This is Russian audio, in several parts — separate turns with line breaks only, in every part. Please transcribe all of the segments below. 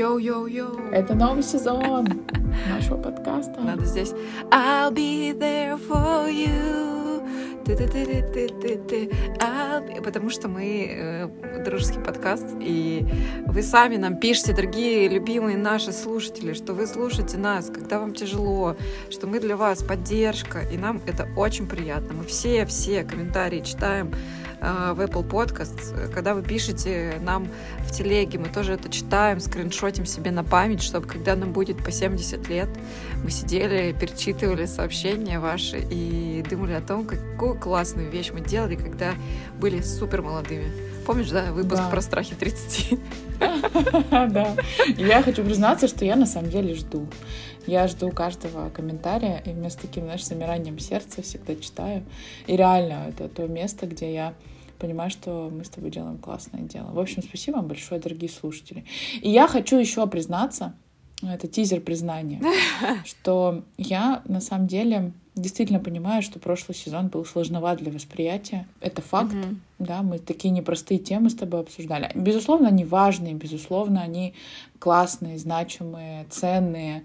Йоу-йоу-йоу.
Это новый сезон нашего подкаста.
Надо здесь I'll be there for you. Ты-ты-ты-ты-ты-ты. I'll be... Потому что мы э, дружеский подкаст, и вы сами нам пишете, дорогие, любимые наши слушатели, что вы слушаете нас, когда вам тяжело, что мы для вас поддержка, и нам это очень приятно. Мы все-все комментарии читаем, в Apple Podcast. Когда вы пишете нам в телеге, мы тоже это читаем, скриншотим себе на память, чтобы когда нам будет по 70 лет, мы сидели, перечитывали сообщения ваши и думали о том, какую классную вещь мы делали, когда были супер молодыми. Помнишь, да, выпуск да. про страхи 30?
Да. Я хочу признаться, что я на самом деле жду. Я жду каждого комментария, и вместо таким, знаешь, замиранием сердца всегда читаю. И реально, это то место, где я понимаю, что мы с тобой делаем классное дело. В общем, спасибо вам большое, дорогие слушатели. И я хочу еще признаться, это тизер признания, что я на самом деле действительно понимаю, что прошлый сезон был сложноват для восприятия. Это факт. Угу. Да, мы такие непростые темы с тобой обсуждали. Безусловно, они важные, безусловно, они классные, значимые, ценные,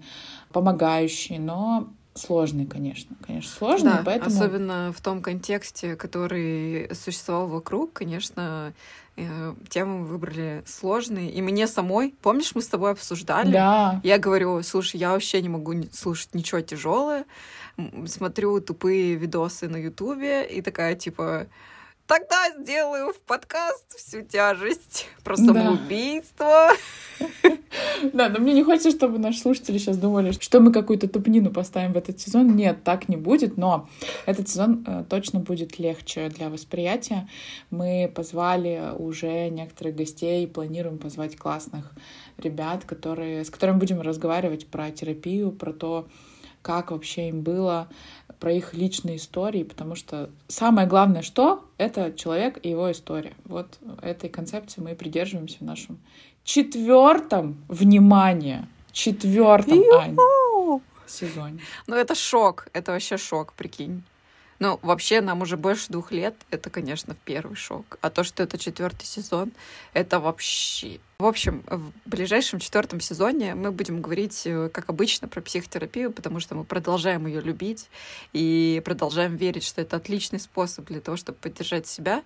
помогающие, но сложный, конечно. Конечно, сложный,
да,
поэтому...
особенно в том контексте, который существовал вокруг, конечно, э, тему выбрали сложные. И мне самой, помнишь, мы с тобой обсуждали?
Да.
Я говорю, слушай, я вообще не могу слушать ничего тяжелое. Смотрю тупые видосы на Ютубе и такая, типа, Тогда сделаю в подкаст всю тяжесть про самоубийство.
Да, но мне не хочется, чтобы наши слушатели сейчас думали, что мы какую-то тупнину поставим в этот сезон. Нет, так не будет, но этот сезон э, точно будет легче для восприятия. Мы позвали уже некоторых гостей, планируем позвать классных ребят, которые, с которыми будем разговаривать про терапию, про то, как вообще им было, про их личные истории, потому что самое главное, что это человек и его история. Вот этой концепции мы и придерживаемся в нашем четвертом, внимание, четвертом, Ань, сезоне.
Ну, это шок, это вообще шок, прикинь. Ну, вообще, нам уже больше двух лет, это, конечно, первый шок. А то, что это четвертый сезон, это вообще... В общем, в ближайшем четвертом сезоне мы будем говорить, э, как обычно, про психотерапию, потому что мы продолжаем ее любить и продолжаем верить, что это отличный способ для того, чтобы поддержать себя.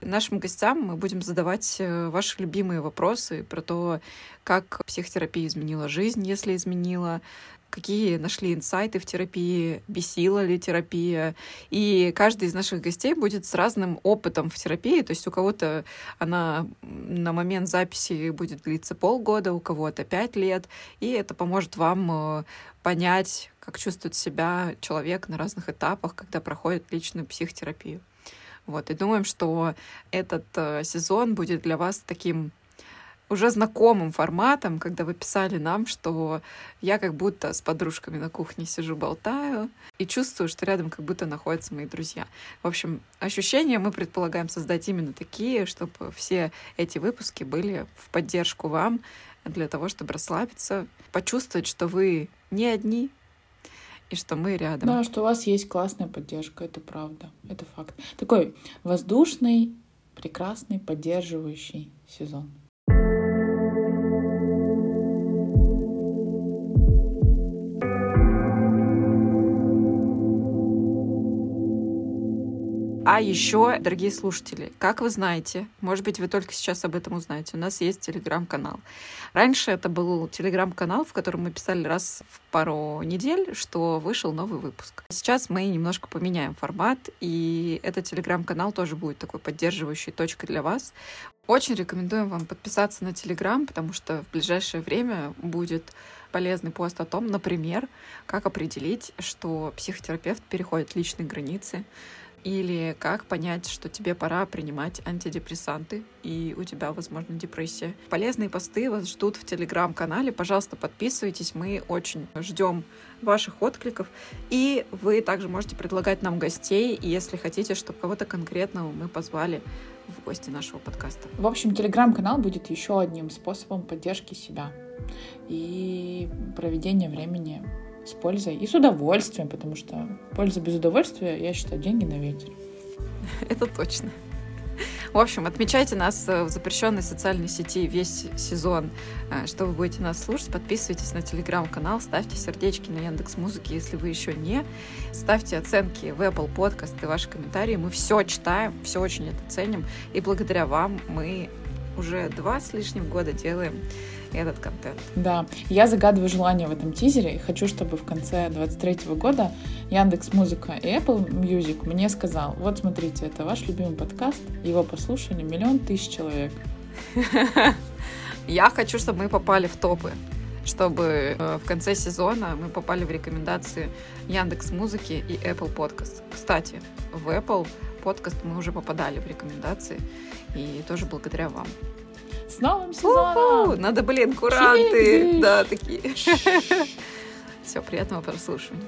Нашим гостям мы будем задавать э, ваши любимые вопросы про то, как психотерапия изменила жизнь, если изменила, какие нашли инсайты в терапии, бесила ли терапия. И каждый из наших гостей будет с разным опытом в терапии. То есть у кого-то она на момент записи будет длиться полгода, у кого-то пять лет. И это поможет вам э, понять, как чувствует себя человек на разных этапах, когда проходит личную психотерапию. Вот, и думаем, что этот э, сезон будет для вас таким уже знакомым форматом, когда вы писали нам, что я как будто с подружками на кухне сижу, болтаю, и чувствую, что рядом как будто находятся мои друзья. В общем, ощущения мы предполагаем создать именно такие, чтобы все эти выпуски были в поддержку вам, для того, чтобы расслабиться, почувствовать, что вы не одни, и что мы рядом.
Да, что у вас есть классная поддержка, это правда, это факт. Такой воздушный, прекрасный, поддерживающий сезон.
А еще, дорогие слушатели, как вы знаете, может быть, вы только сейчас об этом узнаете, у нас есть телеграм-канал. Раньше это был телеграм-канал, в котором мы писали раз в пару недель, что вышел новый выпуск. Сейчас мы немножко поменяем формат, и этот телеграм-канал тоже будет такой поддерживающей точкой для вас. Очень рекомендуем вам подписаться на телеграм, потому что в ближайшее время будет полезный пост о том, например, как определить, что психотерапевт переходит личные границы, или как понять, что тебе пора принимать антидепрессанты, и у тебя, возможно, депрессия. Полезные посты вас ждут в телеграм-канале. Пожалуйста, подписывайтесь. Мы очень ждем ваших откликов. И вы также можете предлагать нам гостей, если хотите, чтобы кого-то конкретного мы позвали в гости нашего подкаста.
В общем, телеграм-канал будет еще одним способом поддержки себя и проведения времени с пользой и с удовольствием, потому что польза без удовольствия, я считаю, деньги на ветер.
Это точно. В общем, отмечайте нас в запрещенной социальной сети весь сезон, э, что вы будете нас слушать. Подписывайтесь на телеграм-канал, ставьте сердечки на Яндекс Музыке, если вы еще не. Ставьте оценки в Apple Podcast и ваши комментарии. Мы все читаем, все очень это ценим. И благодаря вам мы уже два с лишним года делаем этот контент.
Да, я загадываю желание в этом тизере и хочу, чтобы в конце 23 года Яндекс Музыка и Apple Music мне сказал, вот смотрите, это ваш любимый подкаст, его послушали миллион тысяч человек.
Я хочу, чтобы мы попали в топы чтобы э, в конце сезона мы попали в рекомендации Яндекс Музыки и Apple Podcast. Кстати, в Apple Podcast мы уже попадали в рекомендации, и тоже благодаря вам.
С новым сезоном!
Надо, блин, куранты! Да, такие. Все, приятного прослушивания.